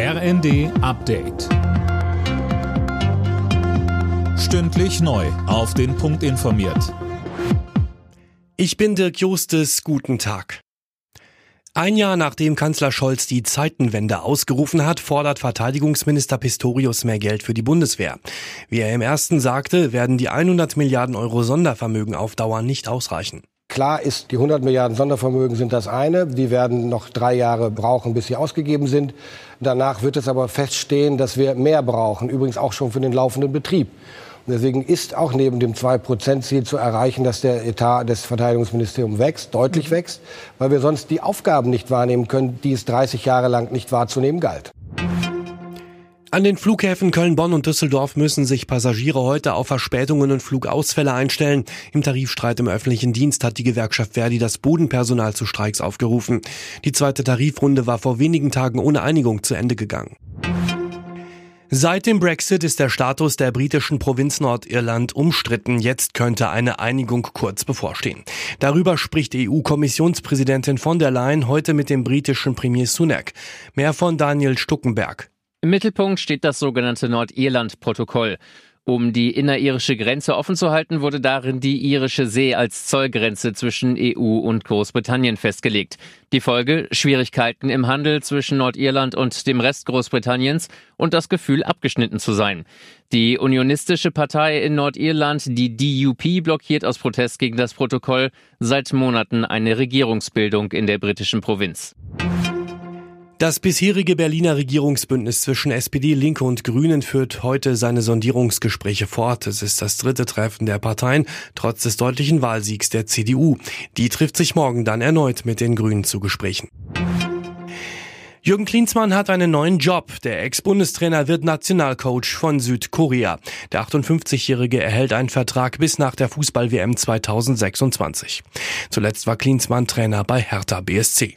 RND Update. Stündlich neu. Auf den Punkt informiert. Ich bin Dirk Justes. Guten Tag. Ein Jahr nachdem Kanzler Scholz die Zeitenwende ausgerufen hat, fordert Verteidigungsminister Pistorius mehr Geld für die Bundeswehr. Wie er im ersten sagte, werden die 100 Milliarden Euro Sondervermögen auf Dauer nicht ausreichen. Klar ist, die 100 Milliarden Sondervermögen sind das eine. Die werden noch drei Jahre brauchen, bis sie ausgegeben sind. Danach wird es aber feststehen, dass wir mehr brauchen, übrigens auch schon für den laufenden Betrieb. Und deswegen ist auch neben dem 2-Prozent-Ziel zu erreichen, dass der Etat des Verteidigungsministeriums wächst, deutlich wächst, weil wir sonst die Aufgaben nicht wahrnehmen können, die es 30 Jahre lang nicht wahrzunehmen galt. An den Flughäfen Köln, Bonn und Düsseldorf müssen sich Passagiere heute auf Verspätungen und Flugausfälle einstellen. Im Tarifstreit im öffentlichen Dienst hat die Gewerkschaft Verdi das Bodenpersonal zu Streiks aufgerufen. Die zweite Tarifrunde war vor wenigen Tagen ohne Einigung zu Ende gegangen. Seit dem Brexit ist der Status der britischen Provinz Nordirland umstritten. Jetzt könnte eine Einigung kurz bevorstehen. Darüber spricht EU-Kommissionspräsidentin von der Leyen heute mit dem britischen Premier Sunak. Mehr von Daniel Stuckenberg. Im Mittelpunkt steht das sogenannte Nordirland-Protokoll. Um die innerirische Grenze offen zu halten, wurde darin die irische See als Zollgrenze zwischen EU und Großbritannien festgelegt. Die Folge Schwierigkeiten im Handel zwischen Nordirland und dem Rest Großbritanniens und das Gefühl, abgeschnitten zu sein. Die unionistische Partei in Nordirland, die DUP, blockiert aus Protest gegen das Protokoll seit Monaten eine Regierungsbildung in der britischen Provinz. Das bisherige Berliner Regierungsbündnis zwischen SPD, Linke und Grünen führt heute seine Sondierungsgespräche fort. Es ist das dritte Treffen der Parteien, trotz des deutlichen Wahlsiegs der CDU. Die trifft sich morgen dann erneut mit den Grünen zu Gesprächen. Jürgen Klinsmann hat einen neuen Job. Der Ex-Bundestrainer wird Nationalcoach von Südkorea. Der 58-Jährige erhält einen Vertrag bis nach der Fußball-WM 2026. Zuletzt war Klinsmann Trainer bei Hertha BSC.